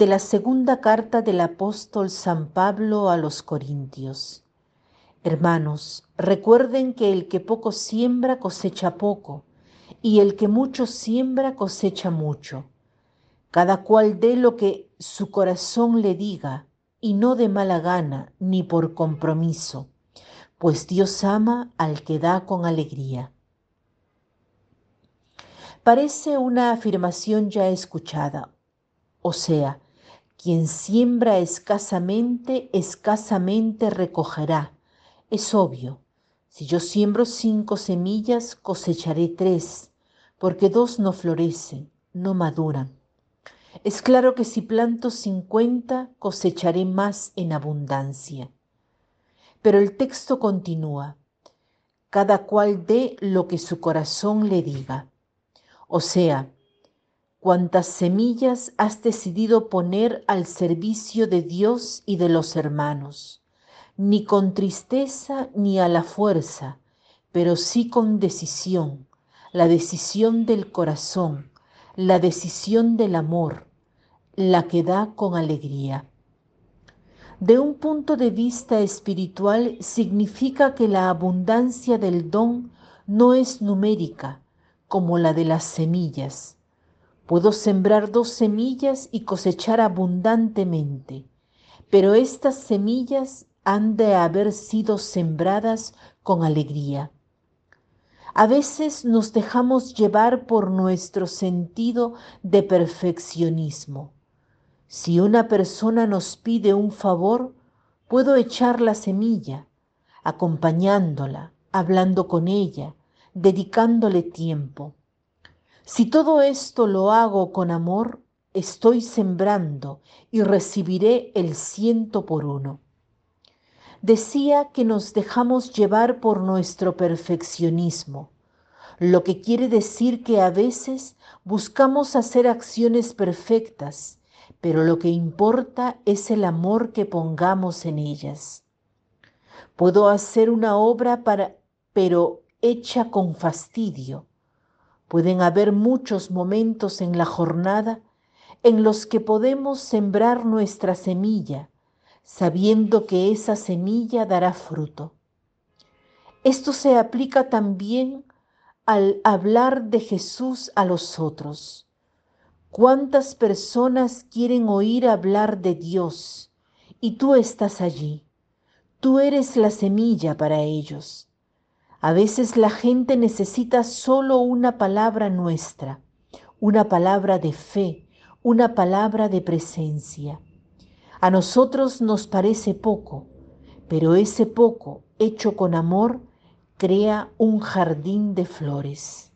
de la segunda carta del apóstol San Pablo a los Corintios. Hermanos, recuerden que el que poco siembra cosecha poco, y el que mucho siembra cosecha mucho. Cada cual dé lo que su corazón le diga, y no de mala gana ni por compromiso, pues Dios ama al que da con alegría. Parece una afirmación ya escuchada, o sea, quien siembra escasamente, escasamente recogerá. Es obvio, si yo siembro cinco semillas, cosecharé tres, porque dos no florecen, no maduran. Es claro que si planto cincuenta, cosecharé más en abundancia. Pero el texto continúa, cada cual dé lo que su corazón le diga. O sea, cuántas semillas has decidido poner al servicio de Dios y de los hermanos, ni con tristeza ni a la fuerza, pero sí con decisión, la decisión del corazón, la decisión del amor, la que da con alegría. De un punto de vista espiritual significa que la abundancia del don no es numérica como la de las semillas, Puedo sembrar dos semillas y cosechar abundantemente, pero estas semillas han de haber sido sembradas con alegría. A veces nos dejamos llevar por nuestro sentido de perfeccionismo. Si una persona nos pide un favor, puedo echar la semilla, acompañándola, hablando con ella, dedicándole tiempo. Si todo esto lo hago con amor, estoy sembrando y recibiré el ciento por uno. Decía que nos dejamos llevar por nuestro perfeccionismo, lo que quiere decir que a veces buscamos hacer acciones perfectas, pero lo que importa es el amor que pongamos en ellas. Puedo hacer una obra para, pero hecha con fastidio Pueden haber muchos momentos en la jornada en los que podemos sembrar nuestra semilla, sabiendo que esa semilla dará fruto. Esto se aplica también al hablar de Jesús a los otros. ¿Cuántas personas quieren oír hablar de Dios y tú estás allí? Tú eres la semilla para ellos. A veces la gente necesita solo una palabra nuestra, una palabra de fe, una palabra de presencia. A nosotros nos parece poco, pero ese poco hecho con amor crea un jardín de flores.